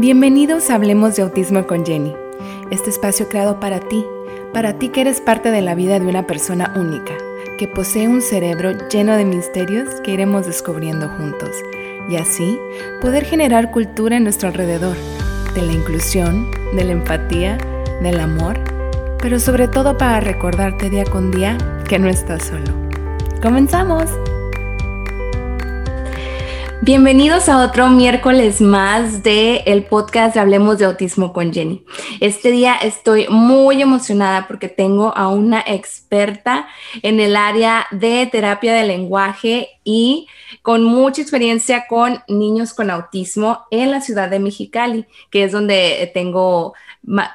Bienvenidos a Hablemos de Autismo con Jenny, este espacio creado para ti, para ti que eres parte de la vida de una persona única, que posee un cerebro lleno de misterios que iremos descubriendo juntos, y así poder generar cultura en nuestro alrededor, de la inclusión, de la empatía, del amor, pero sobre todo para recordarte día con día que no estás solo. ¡Comenzamos! Bienvenidos a otro miércoles más de el podcast Hablemos de Autismo con Jenny. Este día estoy muy emocionada porque tengo a una experta en el área de terapia de lenguaje y con mucha experiencia con niños con autismo en la ciudad de Mexicali, que es donde tengo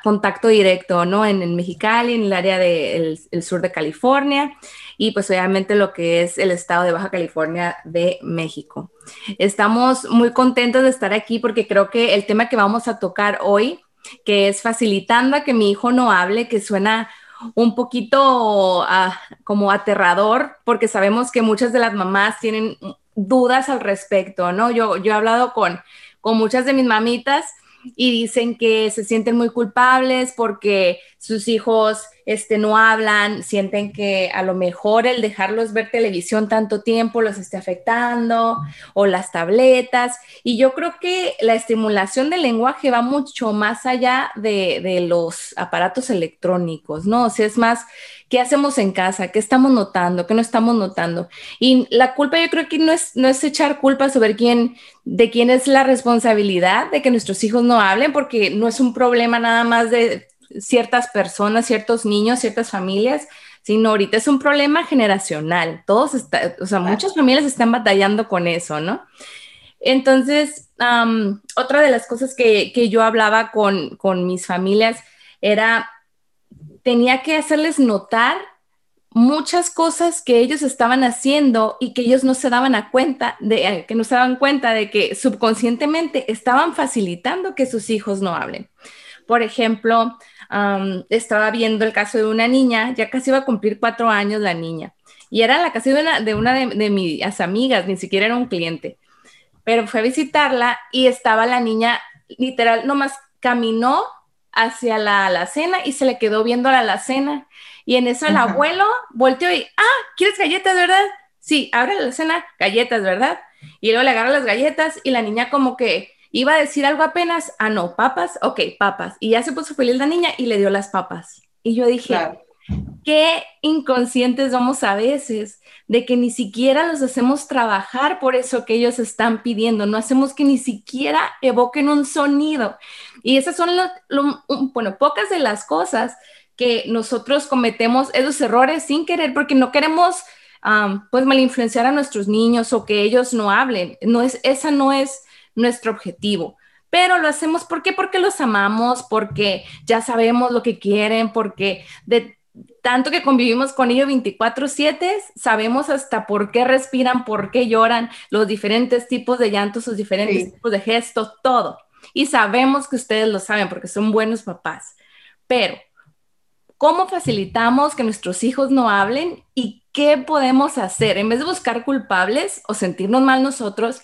contacto directo, ¿no? En, Mexicali, en el área del sur de California y pues obviamente lo que es el estado de Baja California de México. Estamos muy contentos de estar aquí porque creo que el tema que vamos a tocar hoy, que es facilitando a que mi hijo no hable, que suena un poquito ah, como aterrador, porque sabemos que muchas de las mamás tienen dudas al respecto, ¿no? Yo, yo he hablado con, con muchas de mis mamitas y dicen que se sienten muy culpables porque sus hijos este, no hablan, sienten que a lo mejor el dejarlos ver televisión tanto tiempo los esté afectando o las tabletas. Y yo creo que la estimulación del lenguaje va mucho más allá de, de los aparatos electrónicos, ¿no? O sea, es más ¿Qué hacemos en casa? ¿Qué estamos notando? ¿Qué no estamos notando? Y la culpa yo creo que no es, no es echar culpa sobre quién, de quién es la responsabilidad de que nuestros hijos no hablen, porque no es un problema nada más de ciertas personas, ciertos niños, ciertas familias, sino ahorita es un problema generacional. Todos, está, o sea, muchas familias están batallando con eso, ¿no? Entonces, otra de las cosas que, que yo hablaba con, con mis familias era tenía que hacerles notar muchas cosas que ellos estaban haciendo y que ellos no se daban a cuenta de eh, que no se daban cuenta de que subconscientemente estaban facilitando que sus hijos no hablen. Por ejemplo, estaba viendo el caso de una niña, ya casi iba a cumplir cuatro años la niña, y era la casa de una de, una de, de mis amigas, ni siquiera era un cliente, pero fue a visitarla y estaba la niña literal, nomás caminó hacia la alacena y se le quedó viendo a la alacena. Y en eso el abuelo volteó y, ah, ¿quieres galletas, verdad? Sí, abre la alacena, galletas, ¿verdad? Y luego le agarra las galletas y la niña como que iba a decir algo apenas, ah, no, papas, ok, papas. Y ya se puso feliz la niña y le dio las papas. Y yo dije, qué inconscientes somos a veces de que ni siquiera los hacemos trabajar por eso que ellos están pidiendo, no hacemos que ni siquiera evoquen un sonido. Y esas son, bueno, pocas de las cosas que nosotros cometemos esos errores sin querer porque no queremos pues mal influenciar a nuestros niños o que ellos no hablen. No es, esa no es nuestro objetivo pero lo hacemos ¿por qué? Porque los amamos, porque ya sabemos lo que quieren, porque de tanto que convivimos con ellos 24/7, sabemos hasta por qué respiran, por qué lloran, los diferentes tipos de llantos, los diferentes tipos de gestos, todo. Y sabemos que ustedes lo saben porque son buenos papás. Pero, ¿cómo facilitamos que nuestros hijos no hablen y qué podemos hacer? En vez de buscar culpables o sentirnos mal nosotros,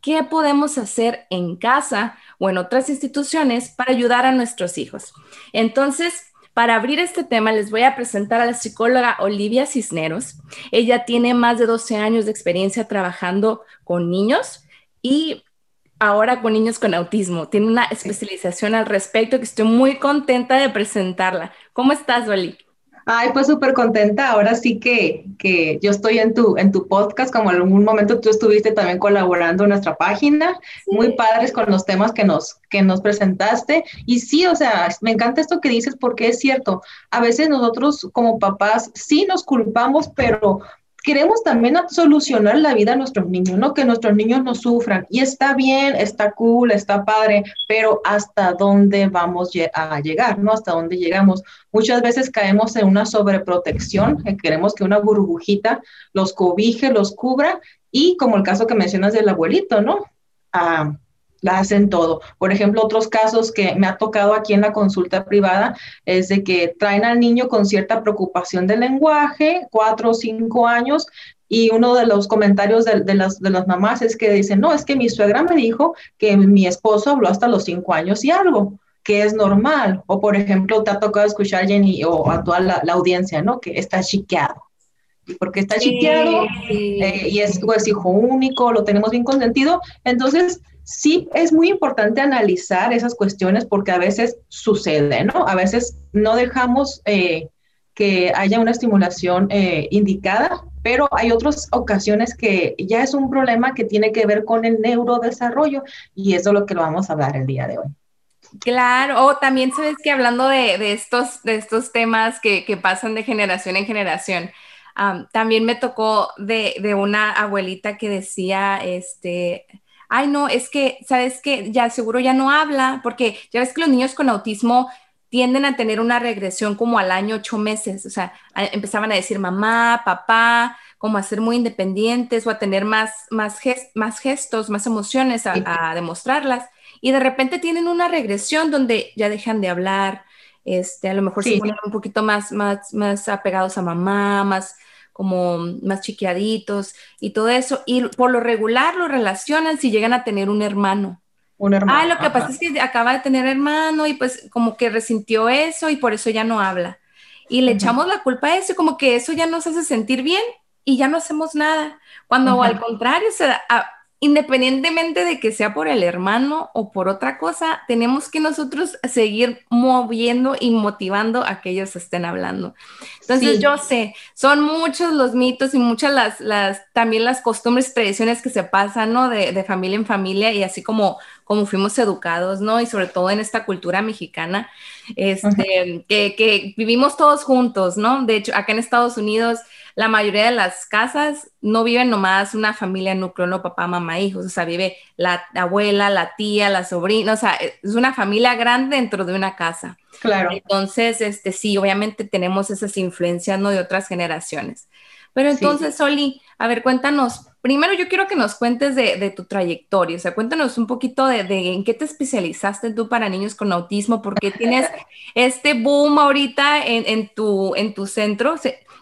¿qué podemos hacer en casa o en otras instituciones para ayudar a nuestros hijos? Entonces, para abrir este tema, les voy a presentar a la psicóloga Olivia Cisneros. Ella tiene más de 12 años de experiencia trabajando con niños y ahora con niños con autismo. Tiene una especialización al respecto que estoy muy contenta de presentarla. ¿Cómo estás, Oli? Ay, pues súper contenta. Ahora sí que, que yo estoy en tu, en tu podcast, como en algún momento tú estuviste también colaborando en nuestra página. Muy padres con los temas que nos, que nos presentaste. Y sí, o sea, me encanta esto que dices porque es cierto. A veces nosotros como papás sí nos culpamos, pero queremos también solucionar la vida a nuestros niños, ¿no? Que nuestros niños no sufran. Y está bien, está cool, está padre, pero ¿hasta dónde vamos a llegar, ¿no? ¿Hasta dónde llegamos? Muchas veces caemos en una sobreprotección, que queremos que una burbujita los cobije, los cubra, y como el caso que mencionas del abuelito, ¿no? Ah, la hacen todo. Por ejemplo, otros casos que me ha tocado aquí en la consulta privada es de que traen al niño con cierta preocupación del lenguaje, cuatro o cinco años, y uno de los comentarios de, las, de las mamás es que dicen, no, es que mi suegra me dijo que mi esposo habló hasta los cinco años y algo que es normal. O, por ejemplo, te ha tocado escuchar, Jenny, o a toda la, audiencia, ¿no? Que está chiqueado. Porque está chiqueado eh, y es pues, hijo único, lo tenemos bien consentido. Entonces, sí es muy importante analizar esas cuestiones porque a veces sucede, ¿no? A veces no dejamos eh, que haya una estimulación eh, indicada, pero hay otras ocasiones que ya es un problema que tiene que ver con el neurodesarrollo y eso es lo que lo vamos a hablar el día de hoy. Claro, o también sabes que hablando de, estos, de estos temas que, pasan de generación en generación, también me tocó de, de, una abuelita que decía, este, ay no, es que, sabes que ya seguro ya no habla, porque ya ves que los niños con autismo tienden a tener una regresión como al año ocho meses, o sea, empezaban a decir mamá, papá, como a ser muy independientes o a tener más, más, más gestos, más emociones, a demostrarlas. Y de repente tienen una regresión donde ya dejan de hablar, este, a lo mejor se ponen un poquito más, más, más apegados a mamá, más como más chiquiaditos y todo eso. Y por lo regular lo relacionan si llegan a tener un hermano. Un hermano. Ah, lo que pasa es que acaba de tener hermano y pues como que resintió eso y por eso ya no habla. Y le echamos la culpa a eso, como que eso ya nos hace sentir bien y ya no hacemos nada. Cuando al contrario, se da, independientemente de que sea por el hermano o por otra cosa, tenemos que nosotros seguir moviendo y motivando a que ellos estén hablando. Entonces yo sé, son muchos los mitos y muchas las, las también las costumbres y tradiciones que se pasan, ¿no? De, de, familia en familia y así como, como fuimos educados, ¿no? Y sobre todo en esta cultura mexicana, este, que, que vivimos todos juntos, ¿no? De hecho, acá en Estados Unidos la mayoría de las casas no viven nomás una familia núcleo, no papá, mamá, hijos, o sea, vive la abuela, la tía, la sobrina, o sea, es una familia grande dentro de una casa. Claro. Entonces, este, sí, obviamente tenemos esas influencias, ¿no? De otras generaciones. Pero entonces, Soli, a ver, cuéntanos, primero yo quiero que nos cuentes de, tu trayectoria, o sea, cuéntanos un poquito de, en qué te especializaste tú para niños con autismo, porque tienes este boom ahorita en, en, tu, en tu centro.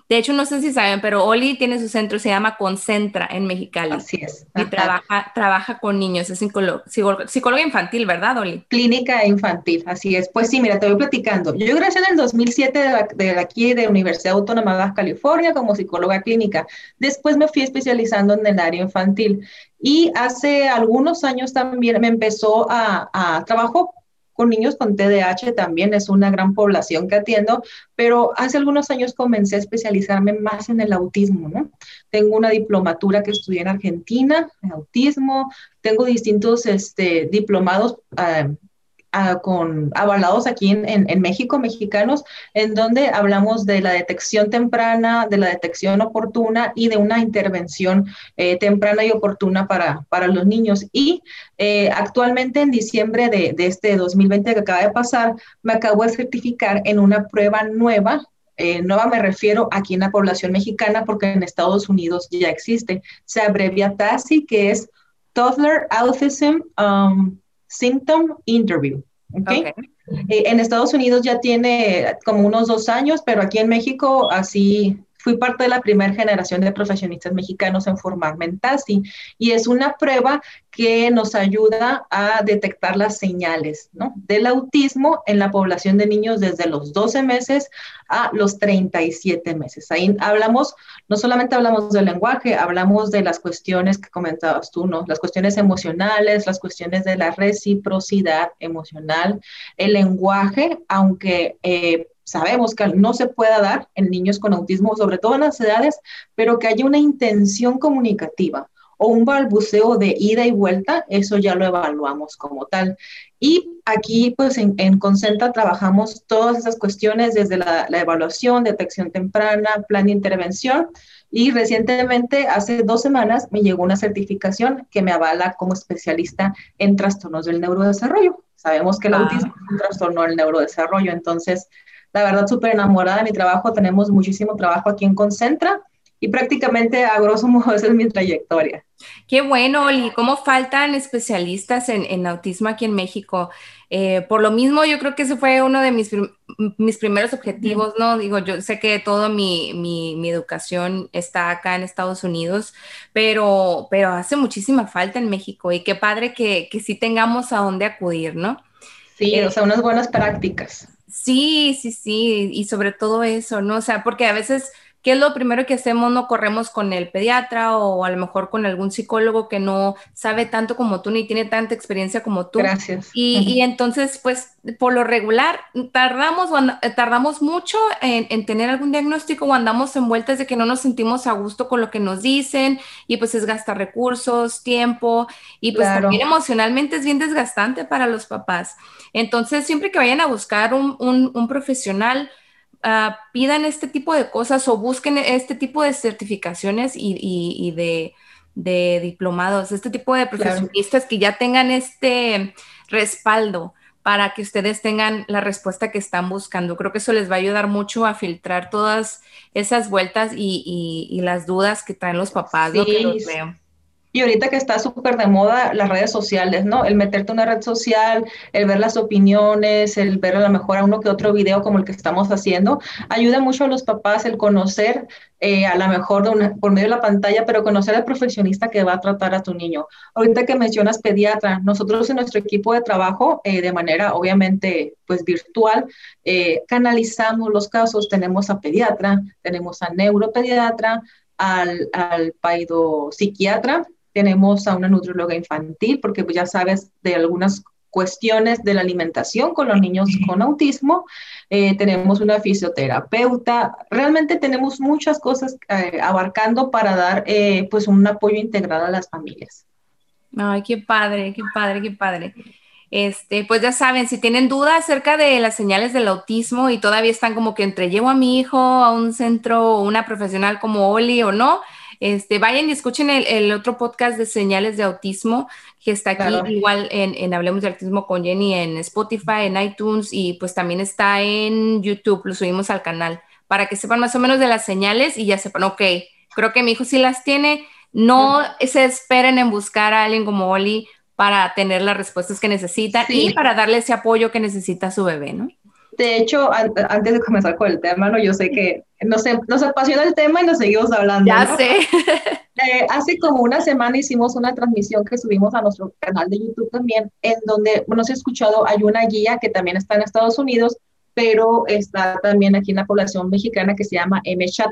De hecho, no sé si saben, pero Oli tiene su centro, se llama Concentra en Mexicali. Así es. Y trabaja, trabaja con niños, es psicóloga infantil, ¿verdad, Oli? Clínica infantil, así es. Pues sí, mira, te voy platicando. Yo ingresé en el 2007 de, aquí de Universidad Autónoma de Baja California como psicóloga clínica. Después me fui especializando en el área infantil. Y hace algunos años también me empezó a, a trabajo con niños con TDAH también es una gran población que atiendo, pero hace algunos años comencé a especializarme más en el autismo, ¿no? Tengo una diplomatura que estudié en Argentina, en autismo, tengo distintos este, diplomados eh, con avalados aquí en, en, México, mexicanos, en donde hablamos de la detección temprana, de la detección oportuna y de una intervención eh, temprana y oportuna para, para los niños. Y eh, actualmente en diciembre de, de, este 2020 que acaba de pasar, me acabo de certificar en una prueba nueva eh, nueva me refiero aquí en la población mexicana porque en Estados Unidos ya existe. Se abrevia TASI, que es Toddler Autism um, Symptom Interview. ¿Okay? Eh, en Estados Unidos ya tiene como unos dos años, pero aquí en México así fui parte de la primera generación de profesionistas mexicanos en formarme en y es una prueba que nos ayuda a detectar las señales ¿no? del autismo en la población de niños desde los 12 meses a los 37 meses. Ahí hablamos, no solamente hablamos del lenguaje, hablamos de las cuestiones que comentabas tú, ¿no? Las cuestiones emocionales, las cuestiones de la reciprocidad emocional, el lenguaje, aunque eh, sabemos que no se pueda dar en niños con autismo, sobre todo en las edades, pero que haya una intención comunicativa o un balbuceo de ida y vuelta, eso ya lo evaluamos como tal. Y aquí, pues en, en Concentra trabajamos todas esas cuestiones desde la, la, evaluación, detección temprana, plan de intervención. Y recientemente, hace dos semanas, me llegó una certificación que me avala como especialista en trastornos del neurodesarrollo. Sabemos que el autismo es un trastorno del neurodesarrollo, entonces la verdad súper enamorada de mi trabajo, tenemos muchísimo trabajo aquí en Concentra y prácticamente a grosso modo esa es mi trayectoria. Qué bueno, Oli. ¿Cómo faltan especialistas en, autismo aquí en México? Eh, por lo mismo, yo creo que ese fue uno de mis, mis primeros objetivos, ¿no? Digo, yo sé que toda mi, mi, educación está acá en Estados Unidos, pero, pero hace muchísima falta en México y qué padre que, que sí tengamos a dónde acudir, ¿no? Sí, o sea, unas buenas prácticas. Sí, sí, sí, y sobre todo eso, ¿no? O sea, porque a veces ¿qué es lo primero que hacemos? No corremos con el pediatra o a lo mejor con algún psicólogo que no sabe tanto como tú ni tiene tanta experiencia como tú. Gracias. Y, entonces, pues, por lo regular, tardamos, tardamos mucho en, tener algún diagnóstico o andamos envueltas de que no nos sentimos a gusto con lo que nos dicen y pues es gastar recursos, tiempo y pues también emocionalmente es bien desgastante para los papás. Entonces, siempre que vayan a buscar un, un profesional, Ah, pidan este tipo de cosas o busquen este tipo de certificaciones y, de, diplomados, este tipo de profesionistas que ya tengan este respaldo para que ustedes tengan la respuesta que están buscando. Creo que eso les va a ayudar mucho a filtrar todas esas vueltas y, las dudas que traen los papás, lo que los veo. Y ahorita que está súper de moda las redes sociales, ¿no? El meterte en una red social, el ver las opiniones, el ver a lo mejor a uno que otro video como el que estamos haciendo, ayuda mucho a los papás el conocer, eh, a lo mejor por medio de la pantalla, pero conocer al profesionista que va a tratar a tu niño. Ahorita que mencionas pediatra, nosotros en nuestro equipo de trabajo, eh, de manera obviamente pues virtual, eh, canalizamos los casos, tenemos a pediatra, tenemos a neuropediatra, al, al paido psiquiatra, tenemos a una nutrióloga infantil, porque pues, ya sabes de algunas cuestiones de la alimentación con los niños con autismo. Eh, tenemos una fisioterapeuta. Realmente tenemos muchas cosas eh, abarcando para dar eh, pues un apoyo integral a las familias. Ay, qué padre, qué padre, qué padre. Este, pues ya saben, si tienen dudas acerca de las señales del autismo y todavía están como que entre llevo a mi hijo a un centro o una profesional como Oli o no, este, vayan y escuchen el, otro podcast de señales de autismo que está aquí igual en, Hablemos de Autismo con Jenny en Spotify, en iTunes y pues también está en YouTube, lo subimos al canal para que sepan más o menos de las señales y ya sepan, ok, creo que mi hijo sí las tiene, no se esperen en buscar a alguien como Oli para tener las respuestas que necesita y para darle ese apoyo que necesita su bebé, ¿no? De hecho, antes de comenzar con el tema, ¿no? yo sé que nos, nos apasiona el tema y nos seguimos hablando. Ya sé. Eh, hace como una semana hicimos una transmisión que subimos a nuestro canal de YouTube también, en donde, bueno, se ha escuchado, hay una guía que también está en Estados Unidos, pero está también aquí en la población mexicana que se llama MChat.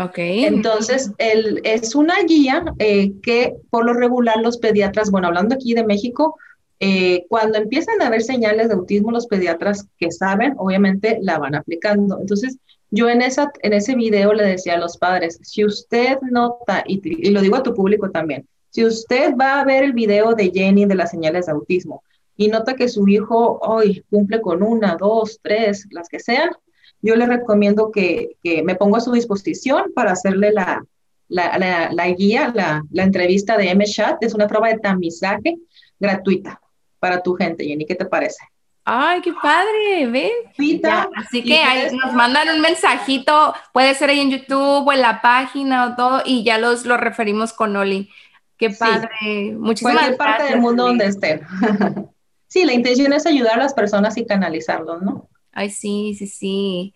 Ok. Entonces, el, es una guía eh, que por lo regular los pediatras, bueno, hablando aquí de México, eh, cuando empiezan a haber señales de autismo, los pediatras que saben, obviamente la van aplicando. Entonces, yo en, esa, en ese video le decía a los padres, si usted nota, y, lo digo a tu público también, si usted va a ver el video de Jenny de las señales de autismo y nota que su hijo hoy cumple con una, dos, tres, las que sean, yo le recomiendo que, que me ponga a su disposición para hacerle la, la, la, guía, la, entrevista de MChat. Es una prueba de tamizaje gratuita para tu gente, Jenny. ¿Qué te parece? Ay, qué padre, ven. así que ahí nos mandan un mensajito, puede ser ahí en YouTube o en la página o todo, y ya los lo referimos con Oli. Qué padre. Sí. Muchísimas Cualquier parte del mundo donde estén. sí, la intención es ayudar a las personas y canalizarlos, ¿no? Ay, sí, sí, sí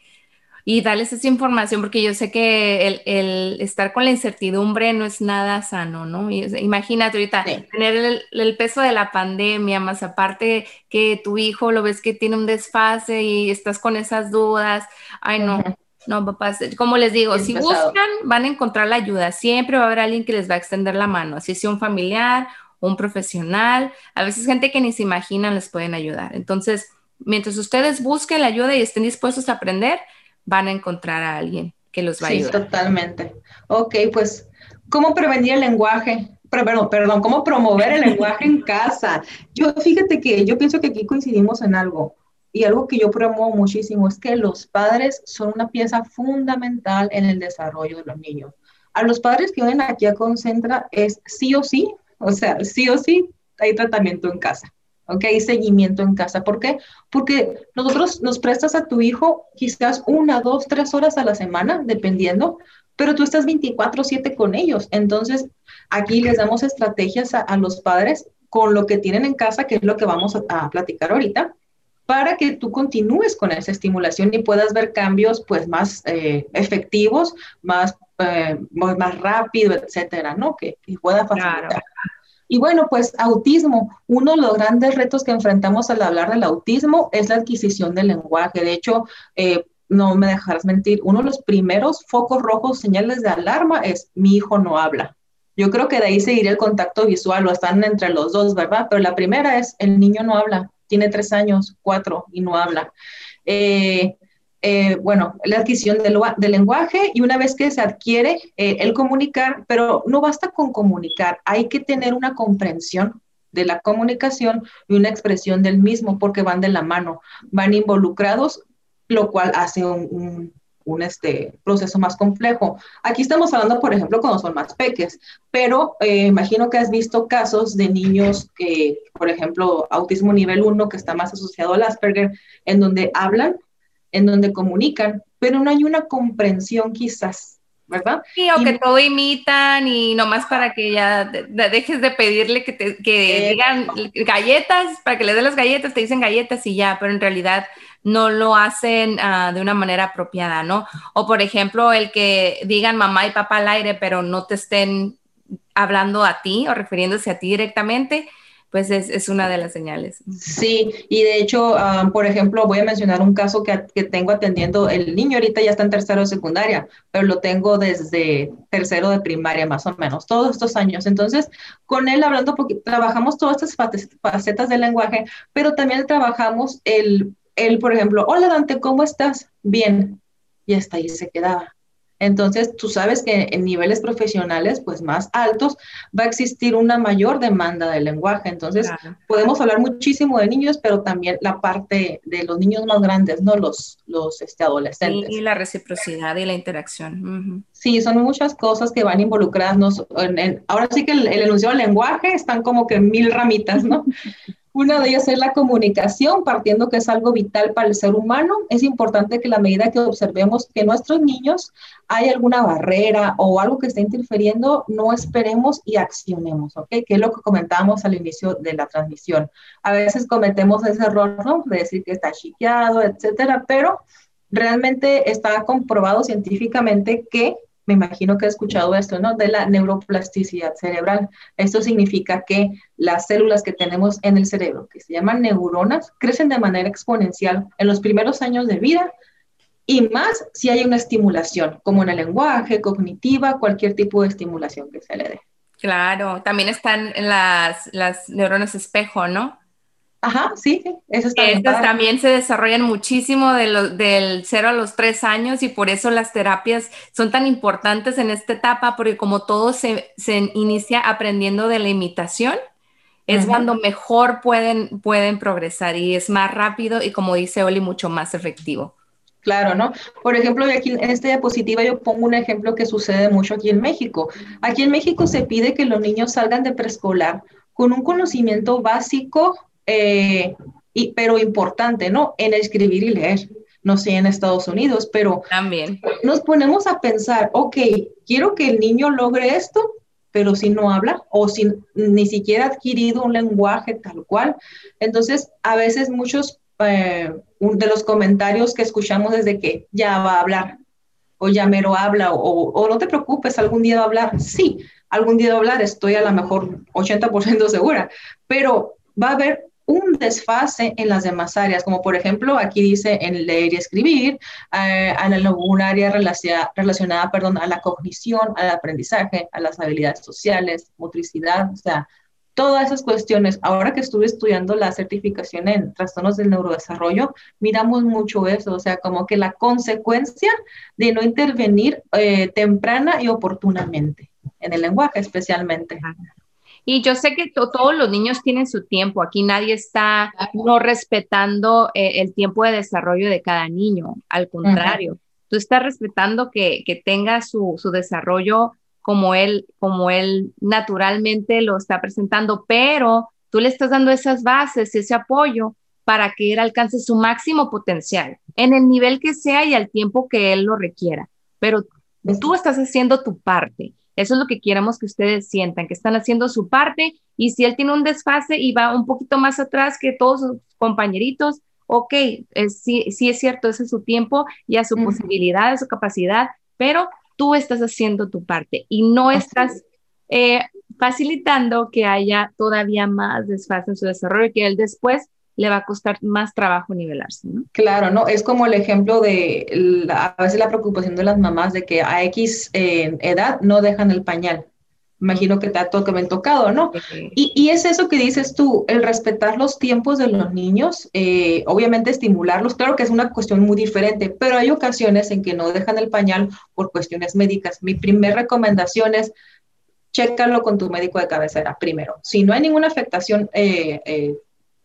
y darles esa información, porque yo sé que el, estar con la incertidumbre no es nada sano, ¿no? imagínate ahorita tener el, peso de la pandemia, más aparte que tu hijo lo ves que tiene un desfase y estás con esas dudas. Ay, no. No, papás, como les digo, si buscan, van a encontrar la ayuda. Siempre va a haber alguien que les va a extender la mano, así sea un familiar, un profesional, a veces gente que ni se imaginan les pueden ayudar. Entonces, mientras ustedes busquen la ayuda y estén dispuestos a aprender, van a encontrar a alguien que los va a ayudar. Sí, totalmente. Ok, pues, ¿cómo prevenir el lenguaje? Perdón, perdón, ¿cómo promover el lenguaje en casa? Yo fíjate que yo pienso que aquí coincidimos en algo y algo que yo promuevo muchísimo es que los padres son una pieza fundamental en el desarrollo de los niños. A los padres que vienen aquí a Concentra es sí o sí, o sea, sí o sí hay tratamiento en casa. ¿Ok? Seguimiento en casa. ¿Por qué? Porque nosotros nos prestas a tu hijo quizás una, dos, tres horas a la semana, dependiendo, pero tú estás 24/7 con ellos. Entonces, aquí les damos estrategias a, los padres con lo que tienen en casa, que es lo que vamos a, platicar ahorita, para que tú continúes con esa estimulación y puedas ver cambios pues más eh, efectivos, más, eh, más rápido, etcétera, ¿no? Que, pueda facilitar. Y bueno, pues autismo, uno de los grandes retos que enfrentamos al hablar del autismo es la adquisición del lenguaje. De hecho, eh, no me dejarás mentir, uno de los primeros focos rojos, señales de alarma es mi hijo no habla. Yo creo que de ahí seguiría el contacto visual o están entre los dos, ¿verdad? Pero la primera es el niño no habla, tiene tres años, cuatro y no habla. Eh, eh, bueno, la adquisición del, lenguaje y una vez que se adquiere eh, el comunicar, pero no basta con comunicar, hay que tener una comprensión de la comunicación y una expresión del mismo porque van de la mano, van involucrados, lo cual hace un, este, proceso más complejo. Aquí estamos hablando, por ejemplo, cuando son más peques, pero eh, imagino que has visto casos de niños que, por ejemplo, autismo nivel 1, que está más asociado al Asperger, en donde hablan en donde comunican, pero no hay una comprensión quizás, ¿verdad? Sí, o que todo imitan y nomás para que ya dejes de pedirle que, te, que digan galletas, para que le den las galletas, te dicen galletas y ya, pero en realidad no lo hacen ah, de una manera apropiada, ¿no? O por ejemplo, el que digan mamá y papá al aire, pero no te estén hablando a ti o refiriéndose a ti directamente, pues es, una de las señales. Sí, y de hecho, ah, por ejemplo, voy a mencionar un caso que, tengo atendiendo, el niño ahorita ya está en tercero de secundaria, pero lo tengo desde tercero de primaria más o menos, todos estos años. Entonces, con él hablando, porque trabajamos todas estas facetas del lenguaje, pero también trabajamos el, el, por ejemplo, hola Dante, ¿cómo estás? Bien. Y hasta ahí se quedaba. Entonces, tú sabes que en niveles profesionales, pues más altos, va a existir una mayor demanda de lenguaje. Entonces, podemos hablar muchísimo de niños, pero también la parte de los niños más grandes, ¿no? Los, los este, adolescentes. Y, la reciprocidad y la interacción. Sí, son muchas cosas que van a involucrarnos. En, ahora sí que el, el enunciado del lenguaje están como que mil ramitas, ¿no? Una de ellas es la comunicación, partiendo que es algo vital para el ser humano. Es importante que la medida que observemos que nuestros niños hay alguna barrera o algo que está interfiriendo, no esperemos y accionemos, ¿ok? Que es lo que comentábamos al inicio de la transmisión. A veces cometemos ese error, ¿no? De decir que está chiqueado, etcétera, pero realmente está comprobado científicamente que me imagino que he escuchado esto, ¿no? De la neuroplasticidad cerebral. Esto significa que las células que tenemos en el cerebro, que se llaman neuronas, crecen de manera exponencial en los primeros años de vida y más si hay una estimulación, como en el lenguaje, cognitiva, cualquier tipo de estimulación que se le dé. Claro, también están las, las neuronas espejo, ¿no? Ajá, sí, eso está Estas también se desarrollan muchísimo de del 0 a los 3 años y por eso las terapias son tan importantes en esta etapa, porque como todo se, inicia aprendiendo de la imitación, es cuando mejor pueden, pueden progresar y es más rápido y como dice Oli, mucho más efectivo. Claro, ¿no? Por ejemplo, aquí en esta diapositiva yo pongo un ejemplo que sucede mucho aquí en México. Aquí en México se pide que los niños salgan de preescolar con un conocimiento básico eh, y, pero importante, ¿no? En escribir y leer. No sé en Estados Unidos, pero también nos ponemos a pensar, ok, quiero que el niño logre esto, pero si no habla o si ni siquiera ha adquirido un lenguaje tal cual. Entonces, a veces muchos eh, de los comentarios que escuchamos desde que ya va a hablar o ya mero habla o, o, no te preocupes, algún día va a hablar. Sí, algún día va a hablar, estoy a lo mejor 80% segura, pero va a haber un desfase en las demás áreas, como por ejemplo aquí dice en leer y escribir, eh, en algún área relacionada, relacionada perdón, a la cognición, al aprendizaje, a las habilidades sociales, motricidad, o sea, todas esas cuestiones. Ahora que estuve estudiando la certificación en trastornos del neurodesarrollo, miramos mucho eso, o sea, como que la consecuencia de no intervenir eh, temprana y oportunamente en el lenguaje especialmente. Y yo sé que todos los niños tienen su tiempo, aquí nadie está no respetando eh, el tiempo de desarrollo de cada niño, al contrario, tú estás respetando que, tenga su, desarrollo como él, como él naturalmente lo está presentando, pero tú le estás dando esas bases, ese apoyo para que él alcance su máximo potencial en el nivel que sea y al tiempo que él lo requiera. Pero tú estás haciendo tu parte. Eso es lo que queremos que ustedes sientan, que están haciendo su parte y si él tiene un desfase y va un poquito más atrás que todos sus compañeritos, ok, sí, sí es cierto, ese es su tiempo y a su posibilidad, a su capacidad, pero tú estás haciendo tu parte y no estás eh, facilitando que haya todavía más desfase en su desarrollo, que él después le va a costar más trabajo nivelarse. ¿no? Claro, ¿no? Es como el ejemplo de a veces la preocupación de las mamás de que a X eh, edad no dejan el pañal. Imagino que te ha tocado, ¿no? Y, y, es eso que dices tú, el respetar los tiempos de los niños, eh, obviamente estimularlos, claro que es una cuestión muy diferente, pero hay ocasiones en que no dejan el pañal por cuestiones médicas. Mi primer recomendación es, chécalo con tu médico de cabecera primero. Si no hay ninguna afectación eh, eh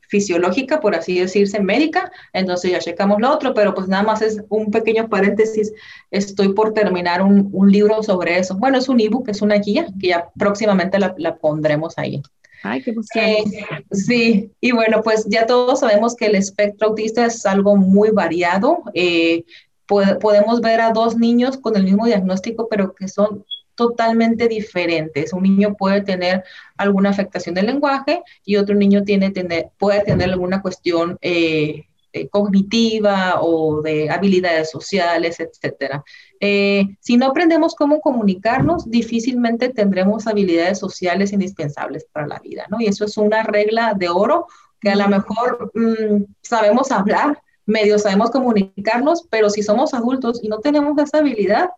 fisiológica, por así decirse, médica, entonces ya checamos lo otro, pero pues nada más es un pequeño paréntesis, estoy por terminar un, un libro sobre eso. Bueno, es un ebook, es una guía que ya próximamente la, la pondremos ahí. Ay, qué eh, Sí, y bueno, pues ya todos sabemos que el espectro autista es algo muy variado. Eh, podemos ver a dos niños con el mismo diagnóstico, pero que son totalmente diferentes. Un niño puede tener alguna afectación del lenguaje y otro niño tiene, tener, puede tener alguna cuestión eh, eh, cognitiva o de habilidades sociales, etc. Eh, si no aprendemos cómo comunicarnos, difícilmente tendremos habilidades sociales indispensables para la vida, ¿no? Y eso es una regla de oro que a lo mejor mm, sabemos hablar, medio sabemos comunicarnos, pero si somos adultos y no tenemos esa habilidad,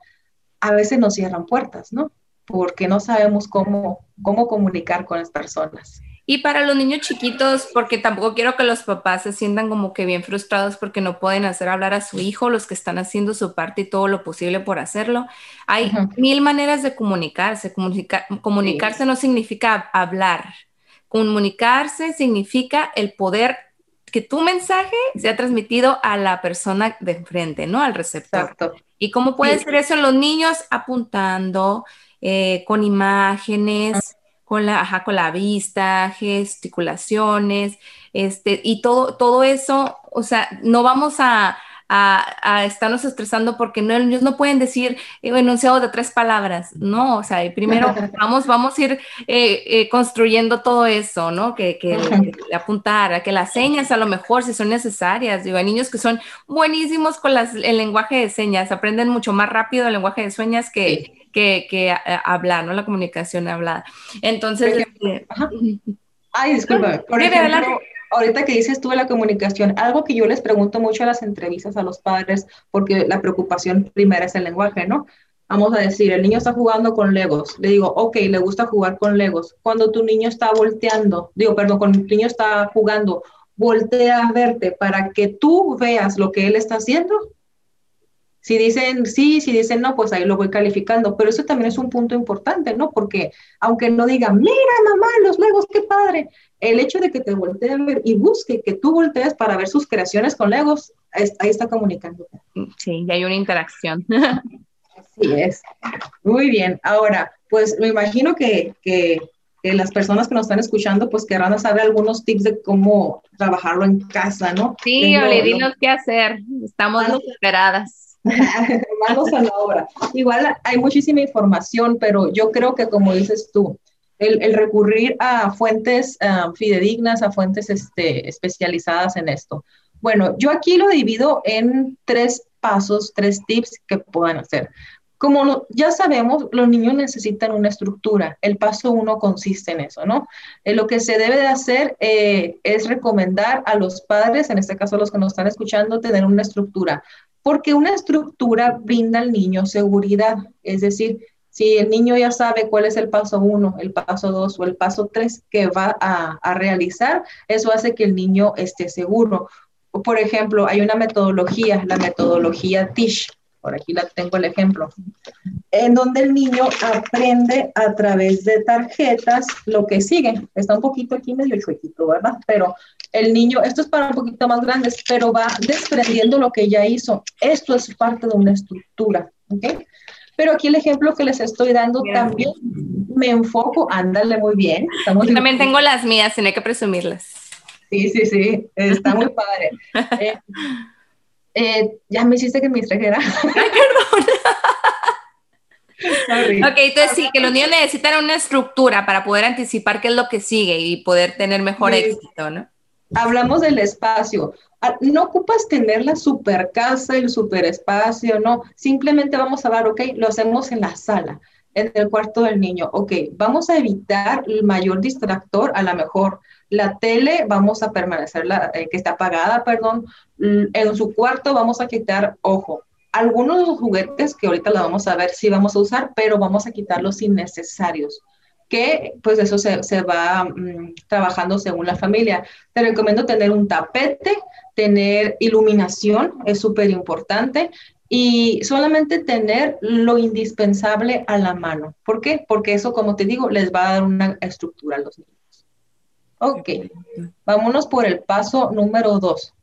a veces nos cierran puertas, ¿no? Porque no sabemos cómo, cómo comunicar con las personas. Y para los niños chiquitos, porque tampoco quiero que los papás se sientan como que bien frustrados porque no pueden hacer hablar a su hijo, los que están haciendo su parte y todo lo posible por hacerlo. Hay mil maneras de comunicarse. comunicarse no significa hablar. Comunicarse significa el poder que tu mensaje sea transmitido a la persona de enfrente, ¿no? Al receptor. Exacto. ¿Y cómo puede ser eso en los niños? Apuntando, eh, con imágenes, con la, con la vista, gesticulaciones, este, y todo, todo eso, o sea, no vamos a, a, estarnos estresando porque no, ellos no pueden decir enunciado de tres palabras, ¿no? O sea, primero vamos, vamos a ir eh, eh, construyendo todo eso, ¿no? Que, que, apuntar, a que las señas a lo mejor si son necesarias, digo, hay niños que son buenísimos con las, el lenguaje de señas, aprenden mucho más rápido el lenguaje de señas que... Que, que hablar, ¿no? La comunicación hablada. Entonces, este, Ay, disculpa. Por ejemplo, ahorita que dices tú de la comunicación, algo que yo les pregunto mucho a las entrevistas a los padres, porque la preocupación primera es el lenguaje, ¿no? Vamos a decir, el niño está jugando con Legos. Le digo, ok, le gusta jugar con Legos. Cuando tu niño está volteando, digo, perdón, cuando tu niño está jugando, voltea a verte para que tú veas lo que él está haciendo si dicen sí, si dicen no, pues ahí lo voy calificando. Pero eso también es un punto importante, ¿no? Porque aunque no digan, mira mamá, los Legos, qué padre, el hecho de que te voltee a ver y busque que tú voltees para ver sus creaciones con Legos, ahí está comunicando. Sí, y hay una interacción. Así es. Muy bien. Ahora, pues me imagino que, que, las personas que nos están escuchando, pues querrán saber algunos tips de cómo trabajarlo en casa, ¿no? Sí, le dinos qué hacer. Estamos desesperadas. Vamos a la obra. Igual hay muchísima información, pero yo creo que como dices tú, el, recurrir a fuentes ah, fidedignas, a fuentes este, especializadas en esto. Bueno, yo aquí lo divido en tres pasos, tres tips que puedan hacer. Como ya sabemos, los niños necesitan una estructura. El paso uno consiste en eso, ¿no? Eh, lo que se debe de hacer eh, es recomendar a los padres, en este caso los que nos están escuchando, tener una estructura porque una estructura brinda al niño seguridad, es decir, si el niño ya sabe cuál es el paso uno, el paso dos o el paso tres que va a, a, realizar, eso hace que el niño esté seguro. Por ejemplo, hay una metodología, la metodología TISH, por aquí la tengo el ejemplo, en donde el niño aprende a través de tarjetas lo que sigue. Está un poquito aquí medio chuequito, ¿verdad? Pero el niño, esto es para un poquito más grandes, pero va desprendiendo lo que ya hizo. Esto es parte de una estructura, ¿ok? Pero aquí el ejemplo que les estoy dando también me enfoco, ándale muy bien. Yo también tengo las mías, tiene que presumirlas. Sí, sí, sí, está muy padre. Eh, eh, ya me hiciste que me distrajera. Perdón. ok, entonces sí, que los niños necesitan una estructura para poder anticipar qué es lo que sigue y poder tener mejor éxito, ¿no? Hablamos del espacio. Ah, no ocupas tener la super casa, el super espacio, no. Simplemente vamos a ver, ok, lo hacemos en la sala, en el cuarto del niño. Ok, vamos a evitar el mayor distractor, a lo mejor la tele, vamos a permanecer la, eh, que está apagada, perdón. En su cuarto vamos a quitar, ojo, algunos de los juguetes que ahorita lo vamos a ver si vamos a usar, pero vamos a quitar los innecesarios que pues eso se, se va mm, trabajando según la familia. Te recomiendo tener un tapete, tener iluminación, es súper importante, y solamente tener lo indispensable a la mano. ¿Por qué? Porque eso, como te digo, les va a dar una estructura a los niños. Ok, vámonos por el paso número dos.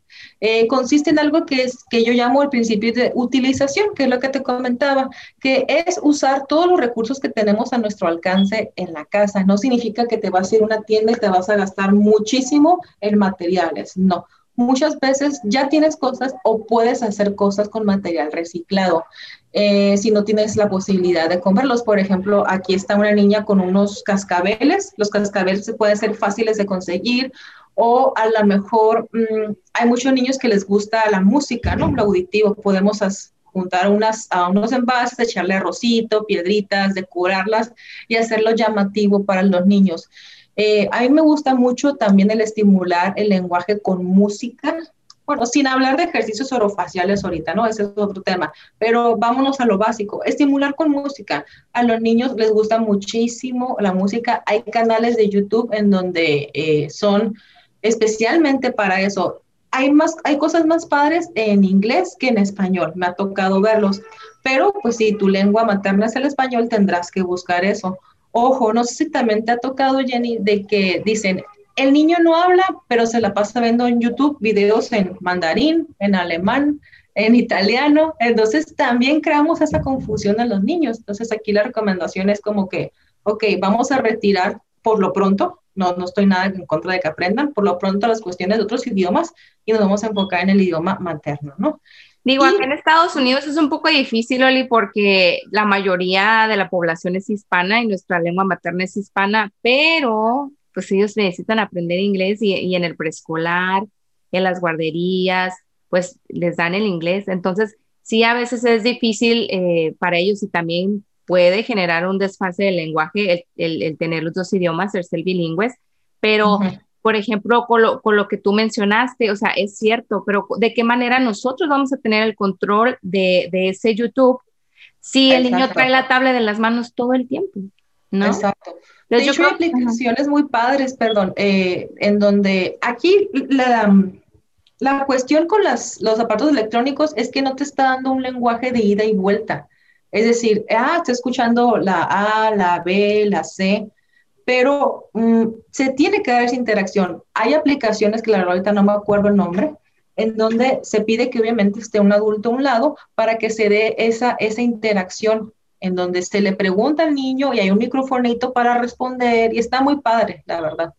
Eh, consiste en algo que, es, que yo llamo el principio de utilización, que es lo que te comentaba, que es usar todos los recursos que tenemos a nuestro alcance en la casa. No significa que te vas a ir a una tienda y te vas a gastar muchísimo en materiales, no. Muchas veces ya tienes cosas o puedes hacer cosas con material reciclado. Eh, si no tienes la posibilidad de comprarlos. Por ejemplo, aquí está una niña con unos cascabeles. Los cascabeles pueden ser fáciles de conseguir o a lo mejor mm, hay muchos niños que les gusta la música, ¿no? Lo auditivo, podemos juntar unas, a unos envases, echarle arrocito, piedritas, decorarlas y hacerlo llamativo para los niños. Eh, a mí me gusta mucho también el estimular el lenguaje con música. Bueno, sin hablar de ejercicios orofaciales ahorita, ¿no? Ese es otro tema. Pero vámonos a lo básico. Estimular con música. A los niños les gusta muchísimo la música. Hay canales de YouTube en donde eh, son especialmente para eso. Hay, más, hay cosas más padres en inglés que en español, me ha tocado verlos, pero pues si tu lengua materna es el español, tendrás que buscar eso. Ojo, no sé si también te ha tocado, Jenny, de que dicen, el niño no habla, pero se la pasa viendo en YouTube videos en mandarín, en alemán, en italiano. Entonces también creamos esa confusión en los niños. Entonces aquí la recomendación es como que, ok, vamos a retirar por lo pronto no, no estoy nada en contra de que aprendan, por lo pronto las cuestiones de otros idiomas y nos vamos a enfocar en el idioma materno, ¿no? Digo, aquí en Estados Unidos es un poco difícil, Oli, porque la mayoría de la población es hispana y nuestra lengua materna es hispana, pero pues ellos necesitan aprender inglés y, en el preescolar, en las guarderías, pues les dan el inglés. Entonces, sí, a veces es difícil eh, para ellos y también puede generar un desfase del lenguaje el, tener los dos idiomas, el ser bilingües, pero, por ejemplo, con lo, que tú mencionaste, o sea, es cierto, pero ¿de qué manera nosotros vamos a tener el control de, ese YouTube si el niño trae la tablet de las manos todo el tiempo? ¿no? Exacto. De hecho, hay aplicaciones muy padres, perdón, eh, en donde aquí la, la cuestión con las, los aparatos electrónicos es que no te está dando un lenguaje de ida y vuelta. Es decir, ah, estoy escuchando la A, la B, la C, pero mm, se tiene que dar esa interacción. Hay aplicaciones que la verdad ahorita no me acuerdo el nombre, en donde se pide que obviamente esté un adulto a un lado para que se dé esa, esa interacción, en donde se le pregunta al niño y hay un microfonito para responder y está muy padre, la verdad.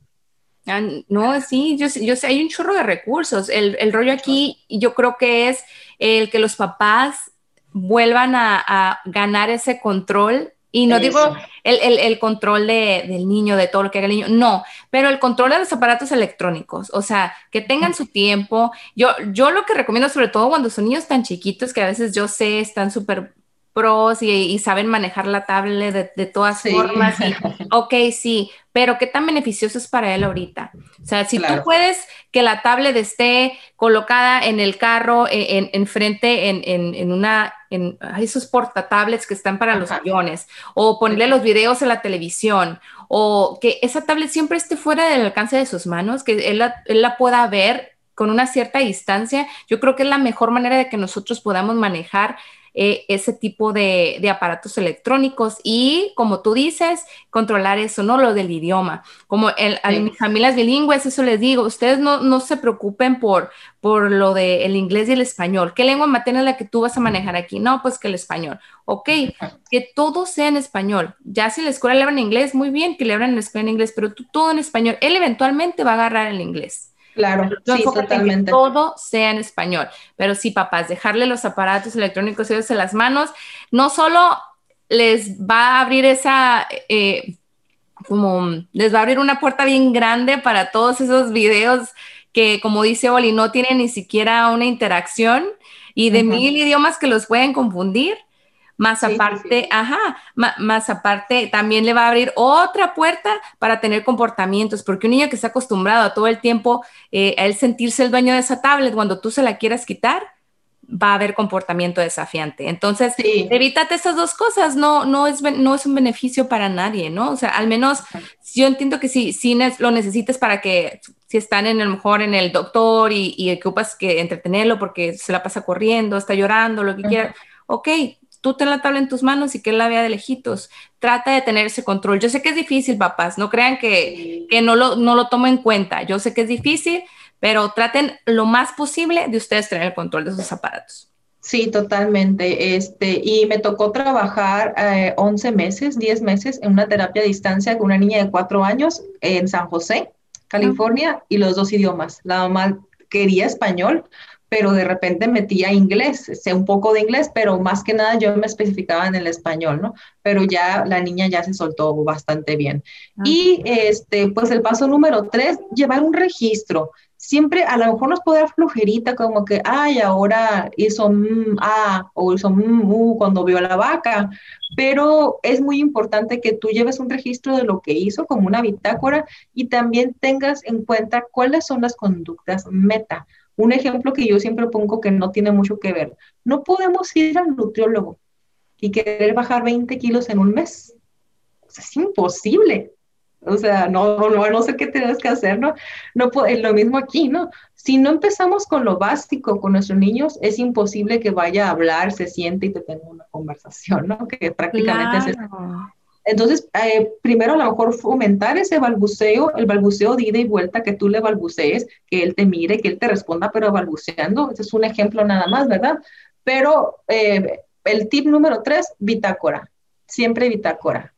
Ah, no, sí, yo, yo sé, hay un chorro de recursos. El, el rollo aquí, yo creo que es el que los papás vuelvan a, ganar ese control. Y no digo el, control del niño, de todo lo que haga el niño, no, pero el control de los aparatos electrónicos, o sea, que tengan su tiempo. Yo, yo lo que recomiendo, sobre todo cuando son niños tan chiquitos, que a veces yo sé están súper pros y, saben manejar la tablet de, todas formas. ok, sí, pero ¿qué tan beneficioso es para él ahorita? O sea, si tú puedes que la tablet esté colocada en el carro, e, en, en, frente, en, en, una, en esos portatablets que están para los aviones, o ponerle los videos en la televisión, o que esa tablet siempre esté fuera del alcance de sus manos, que él él la pueda ver con una cierta distancia, yo creo que es la mejor manera de que nosotros podamos manejar eh, ese tipo de, aparatos electrónicos y, como tú dices, controlar eso, ¿no? Lo del idioma. Como a mis familias bilingües, eso les digo, ustedes no, se preocupen por, por lo del inglés y el español. ¿Qué lengua materna es la que tú vas a manejar aquí? No, pues que el español. Ok, que todo sea en español. Ya si la escuela le hablan inglés, muy bien que le hablan en la escuela en inglés, pero tú todo en español. Él eventualmente va a agarrar el inglés. Claro, sí, totalmente. Que todo sea en español. Pero sí, papás, dejarle los aparatos electrónicos ellos en las manos, no solo les va a abrir esa, eh, como les va a abrir una puerta bien grande para todos esos videos que, como dice Oli, no tienen ni siquiera una interacción y de mil idiomas que los pueden confundir. Más aparte, ajá, más aparte, también le va a abrir otra puerta para tener comportamientos, porque un niño que está acostumbrado a todo el tiempo eh, a él sentirse el dueño de esa tablet, cuando tú se la quieras quitar, va a haber comportamiento desafiante. Entonces, evítate esas dos cosas, no, no, es, no es un beneficio para nadie, ¿no? O sea, al menos yo entiendo que si, si lo necesites para que, si están en el mejor en el doctor y, y ocupas que entretenerlo porque se la pasa corriendo, está llorando, lo que quiera, ok, tú ten la tabla en tus manos y que él la vea de lejitos. Trata de tener ese control. Yo sé que es difícil, papás, no crean que, que no, lo, no lo tomo en cuenta. Yo sé que es difícil, pero traten lo más posible de ustedes tener el control de sus aparatos. Sí, totalmente. Este, y me tocó trabajar 11 eh, meses, 10 meses en una terapia a distancia con una niña de 4 años en San José, California, y los dos idiomas. La mamá quería español, pero de repente metía inglés, sé un poco de inglés, pero más que nada yo me especificaba en el español, ¿no? Pero ya la niña ya se soltó bastante bien. Ah. Y este, pues el paso número tres, llevar un registro siempre a lo mejor nos puede dar flojerita como que, ay, ahora hizo mm, ah, o hizo mm, uh, cuando vio a la vaca, pero es muy importante que tú lleves un registro de lo que hizo como una bitácora y también tengas en cuenta cuáles son las conductas meta. Un ejemplo que yo siempre pongo que no tiene mucho que ver. No podemos ir al nutriólogo y querer bajar 20 kilos en un mes. Es imposible. O sea, no, no, no sé qué tienes que hacer, ¿no? no es lo mismo aquí, ¿no? Si no empezamos con lo básico con nuestros niños, es imposible que vaya a hablar, se siente y te tenga una conversación, ¿no? Que prácticamente es Entonces, eh, primero a lo mejor fomentar ese balbuceo, el balbuceo de ida y vuelta, que tú le balbucees, que él te mire, que él te responda, pero balbuceando. Ese es un ejemplo nada más, ¿verdad? Pero eh, el tip número tres, bitácora. Siempre bitácora.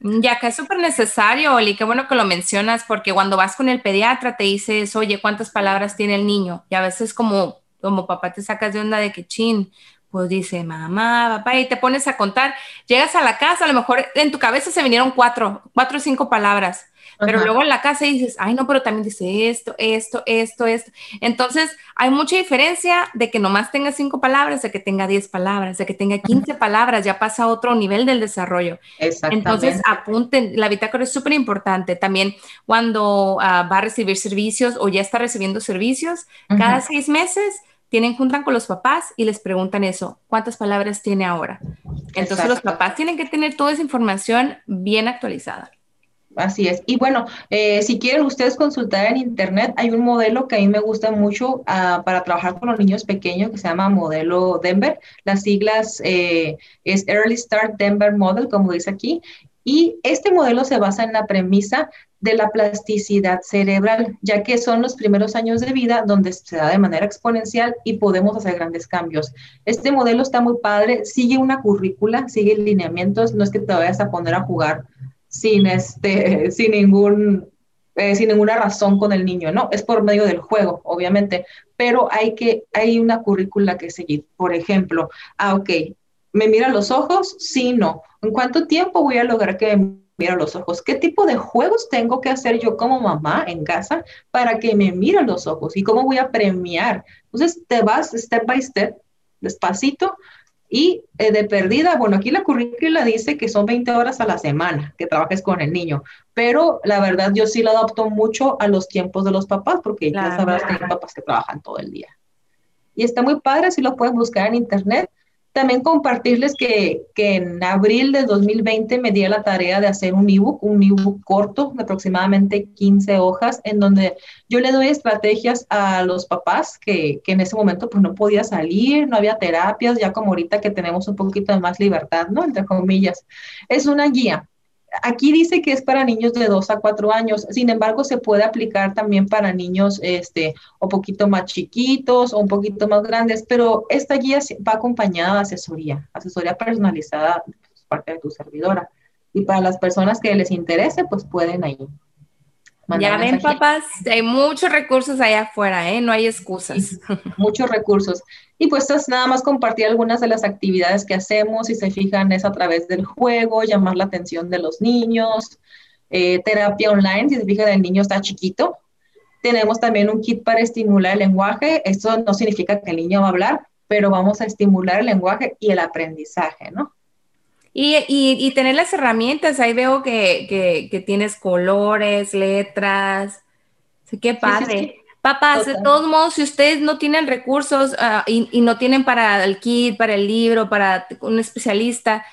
Ya que es súper necesario, Oli, qué bueno que lo mencionas, porque cuando vas con el pediatra te dices, oye, ¿cuántas palabras tiene el niño? Y a veces como, como papá te sacas de onda de que chin, pues dice mamá, papá, y te pones a contar. Llegas a la casa, a lo mejor en tu cabeza se vinieron cuatro, cuatro o cinco palabras. Pero luego en la casa dices, ay, no, pero también dice esto, esto, esto, esto. Entonces, hay mucha diferencia de que nomás tenga cinco palabras, de que tenga diez palabras, de que tenga quince palabras, ya pasa a otro nivel del desarrollo. Entonces, apunten, la bitácora es súper importante. También cuando ah, va a recibir servicios o ya está recibiendo servicios, cada seis meses tienen, juntan con los papás y les preguntan eso, ¿cuántas palabras tiene ahora? Entonces los papás tienen que tener toda esa información bien actualizada. Así es. Y bueno, eh, si quieren ustedes consultar en internet, hay un modelo que a mí me gusta mucho ah, para trabajar con los niños pequeños que se llama modelo Denver. Las siglas eh, es Early Start Denver Model, como dice aquí. Y este modelo se basa en la premisa de la plasticidad cerebral, ya que son los primeros años de vida donde se da de manera exponencial y podemos hacer grandes cambios. Este modelo está muy padre, sigue una currícula, sigue lineamientos, no es que te vayas a poner a jugar sin, este, sin, ningún, eh, sin ninguna razón con el niño, ¿no? Es por medio del juego, obviamente, pero hay, que, hay una currícula que seguir. Por ejemplo, ah, ok, ¿me mira los ojos? Sí, no. ¿En cuánto tiempo voy a lograr que me mire los ojos? ¿Qué tipo de juegos tengo que hacer yo como mamá en casa para que me mire los ojos? ¿Y cómo voy a premiar? Entonces, te vas step by step, despacito, y eh, de perdida, bueno, aquí la currícula dice que son 20 horas a la semana que trabajes con el niño, pero la verdad yo sí lo adapto mucho a los tiempos de los papás, porque ya sabrás que hay papás que trabajan todo el día. Y está muy padre, si lo pueden buscar en internet. También compartirles que, que, en abril de 2020 me di la tarea de hacer un ebook, un ebook corto de aproximadamente 15 hojas, en donde yo le doy estrategias a los papás que, que, en ese momento pues no podía salir, no había terapias, ya como ahorita que tenemos un poquito de más libertad, ¿no? Entre comillas. Es una guía Aquí dice que es para niños de 2 a 4 años, sin embargo se puede aplicar también para niños este, un poquito más chiquitos o un poquito más grandes, pero esta guía va acompañada de asesoría, asesoría personalizada por parte de tu servidora. Y para las personas que les interese, pues pueden ahí Ya ven, papás, hay muchos recursos allá afuera, ¿eh? No hay excusas. muchos recursos. Y pues es nada más compartir algunas de las actividades que hacemos, si se fijan, es a través del juego, llamar la atención de los niños, eh, terapia online, si se fijan, el niño está chiquito. Tenemos también un kit para estimular el lenguaje. Esto no significa que el niño va a hablar, pero vamos a estimular el lenguaje y el aprendizaje, ¿no? Y, tener las herramientas, ahí veo que, tienes colores, letras. qué padre. Papás, de todos modos, si ustedes no tienen recursos ah, y, no tienen para el kit, para el libro, para un especialista,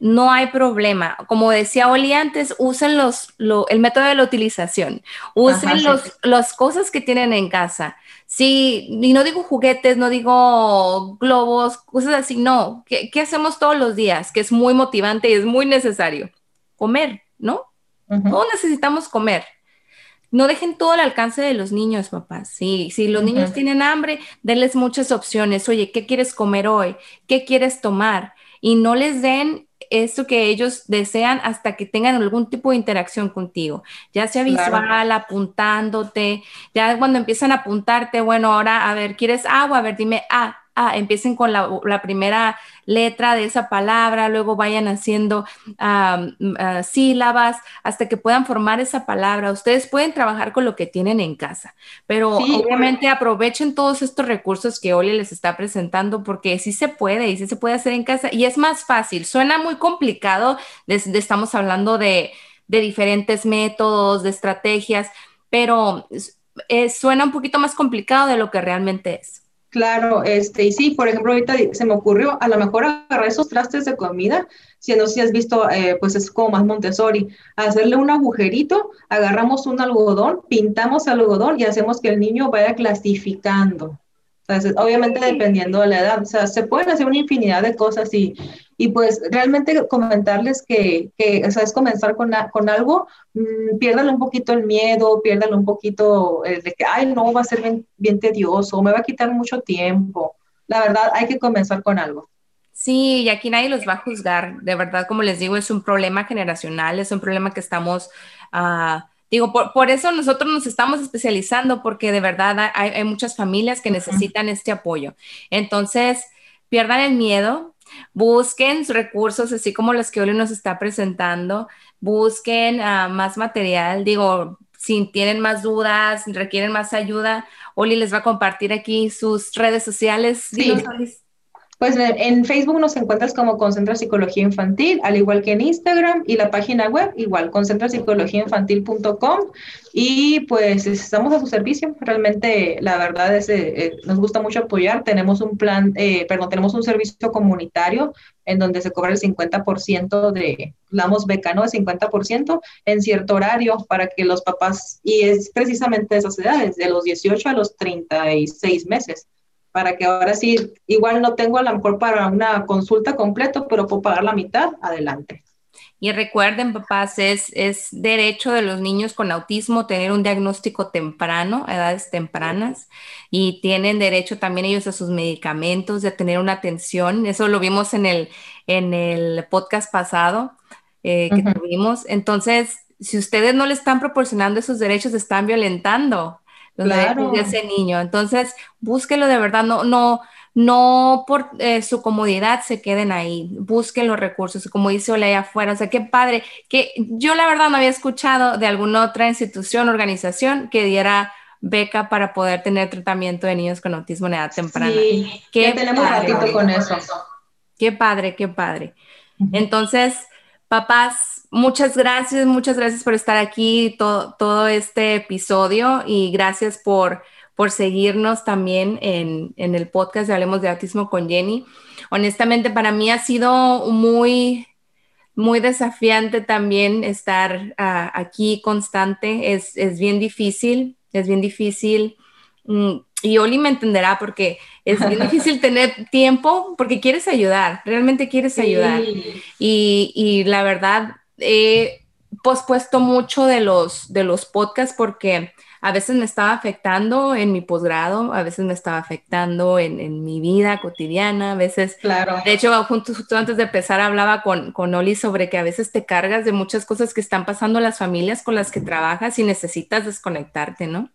no hay problema. Como decía Oli antes, usen los, el método de la utilización, usen los, las cosas que tienen en casa. Sí, y no digo juguetes, no digo globos, cosas así, no. ¿Qué, hacemos todos los días? Que es muy motivante y es muy necesario. Comer, ¿no? Todos necesitamos comer. No dejen todo al alcance de los niños, papás. Sí, si los niños tienen hambre, denles muchas opciones. Oye, ¿qué quieres comer hoy? ¿Qué quieres tomar? Y no les den esto que ellos desean hasta que tengan algún tipo de interacción contigo, ya sea visual, apuntándote, ya cuando empiezan a apuntarte, bueno, ahora, a ver, ¿quieres agua? A ver, dime, ah, ah, empiecen con la, primera letra de esa palabra, luego vayan haciendo ah, sílabas hasta que puedan formar esa palabra. Ustedes pueden trabajar con lo que tienen en casa, pero obviamente aprovechen todos estos recursos que Oli les está presentando porque sí se puede y sí se puede hacer en casa y es más fácil. Suena muy complicado, estamos hablando de, diferentes métodos, de estrategias, pero eh, suena un poquito más complicado de lo que realmente es. Claro, este, y sí, por ejemplo, ahorita se me ocurrió, a lo mejor agarrar esos trastes de comida, si no si has visto, eh, pues es como más Montessori, hacerle un agujerito, agarramos un algodón, pintamos el algodón y hacemos que el niño vaya clasificando obviamente dependiendo de la edad, o sea, se pueden hacer una infinidad de cosas y, y pues realmente comentarles que, que o sea, es comenzar con, con algo, mmm, un poquito el miedo, piérdale un poquito el de que, ay, no, va a ser bien, bien tedioso, me va a quitar mucho tiempo. La verdad, hay que comenzar con algo. Sí, y aquí nadie los va a juzgar. De verdad, como les digo, es un problema generacional, es un problema que estamos... Uh, Digo, por, eso nosotros nos estamos especializando porque de verdad hay, muchas familias que necesitan este apoyo. Entonces, pierdan el miedo, busquen recursos así como los que Oli nos está presentando, busquen ah, más material, digo, si tienen más dudas, requieren más ayuda, Oli les va a compartir aquí sus redes sociales. Sí. Pues en Facebook nos encuentras como Concentra Psicología Infantil, al igual que en Instagram y la página web igual, concentrapsicologiainfantil.com y pues estamos a su servicio. Realmente la verdad es eh, eh, nos gusta mucho apoyar. Tenemos un plan, eh, perdón, tenemos un servicio comunitario en donde se cobra el 50% de, damos beca, ¿no? El 50% en cierto horario para que los papás, y es precisamente esas edades, de los 18 a los 36 meses para que ahora sí, igual no tengo a lo mejor para una consulta completa, pero puedo pagar la mitad, adelante. Y recuerden, papás, es, es derecho de los niños con autismo tener un diagnóstico temprano, a edades tempranas, y tienen derecho también ellos a sus medicamentos, de tener una atención. Eso lo vimos en el, en el podcast pasado eh, que tuvimos. Entonces, si ustedes no le están proporcionando esos derechos, están violentando claro. de ese niño. Entonces, búsquelo de verdad, no, no, no por eh, su comodidad se queden ahí, busquen los recursos, como dice Ole allá afuera, o sea, qué padre, que yo la verdad no había escuchado de alguna otra institución, organización que diera beca para poder tener tratamiento de niños con autismo en edad temprana. Sí, que tenemos ratito con eso. Qué padre, qué padre. Entonces, papás, muchas gracias, muchas gracias por estar aquí todo, este episodio y gracias por, por seguirnos también en, en, el podcast de Hablemos de Autismo con Jenny. Honestamente, para mí ha sido muy, muy desafiante también estar ah, aquí constante. Es, es, bien difícil, es bien difícil. Mm, y Oli me entenderá porque es bien difícil tener tiempo porque quieres ayudar, realmente quieres ayudar. Y, y, la verdad, he pospuesto mucho de los, de los podcasts porque a veces me estaba afectando en mi posgrado, a veces me estaba afectando en, en, mi vida cotidiana, a veces, claro. de hecho, justo, justo antes de empezar hablaba con, con Oli sobre que a veces te cargas de muchas cosas que están pasando las familias con las que trabajas y necesitas desconectarte, ¿no?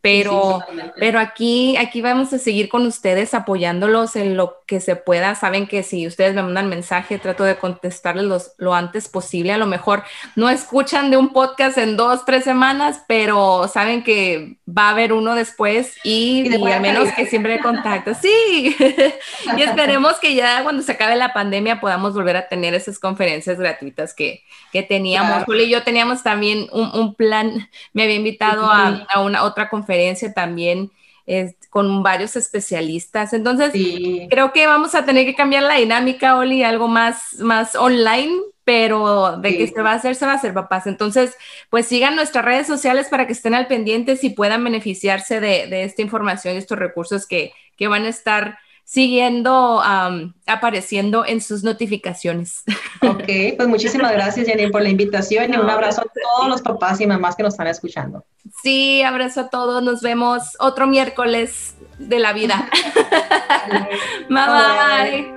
Pero, pero aquí, aquí vamos a seguir con ustedes apoyándolos en lo que se pueda. Saben que si ustedes me mandan mensaje, trato de contestarles lo antes posible. A lo mejor no escuchan de un podcast en dos, tres semanas, pero saben que va a haber uno después y, y, al menos que siempre contacto. Sí, y esperemos que ya cuando se acabe la pandemia podamos volver a tener esas conferencias gratuitas que, que teníamos. Claro. y yo teníamos también un, un, plan, me había invitado a, a una otra conferencia también con varios especialistas. Entonces, sí. creo que vamos a tener que cambiar la dinámica, Oli, algo más, más online, pero de sí. que se va a hacer, se va a hacer, papás. Entonces, pues sigan nuestras redes sociales para que estén al pendiente y puedan beneficiarse de, de esta información y estos recursos que, que van a estar siguiendo um, apareciendo en sus notificaciones. Ok, pues muchísimas gracias Jenny por la invitación y un abrazo a todos los papás y mamás que nos están escuchando. Sí, abrazo a todos, nos vemos otro miércoles de la vida. bye. bye.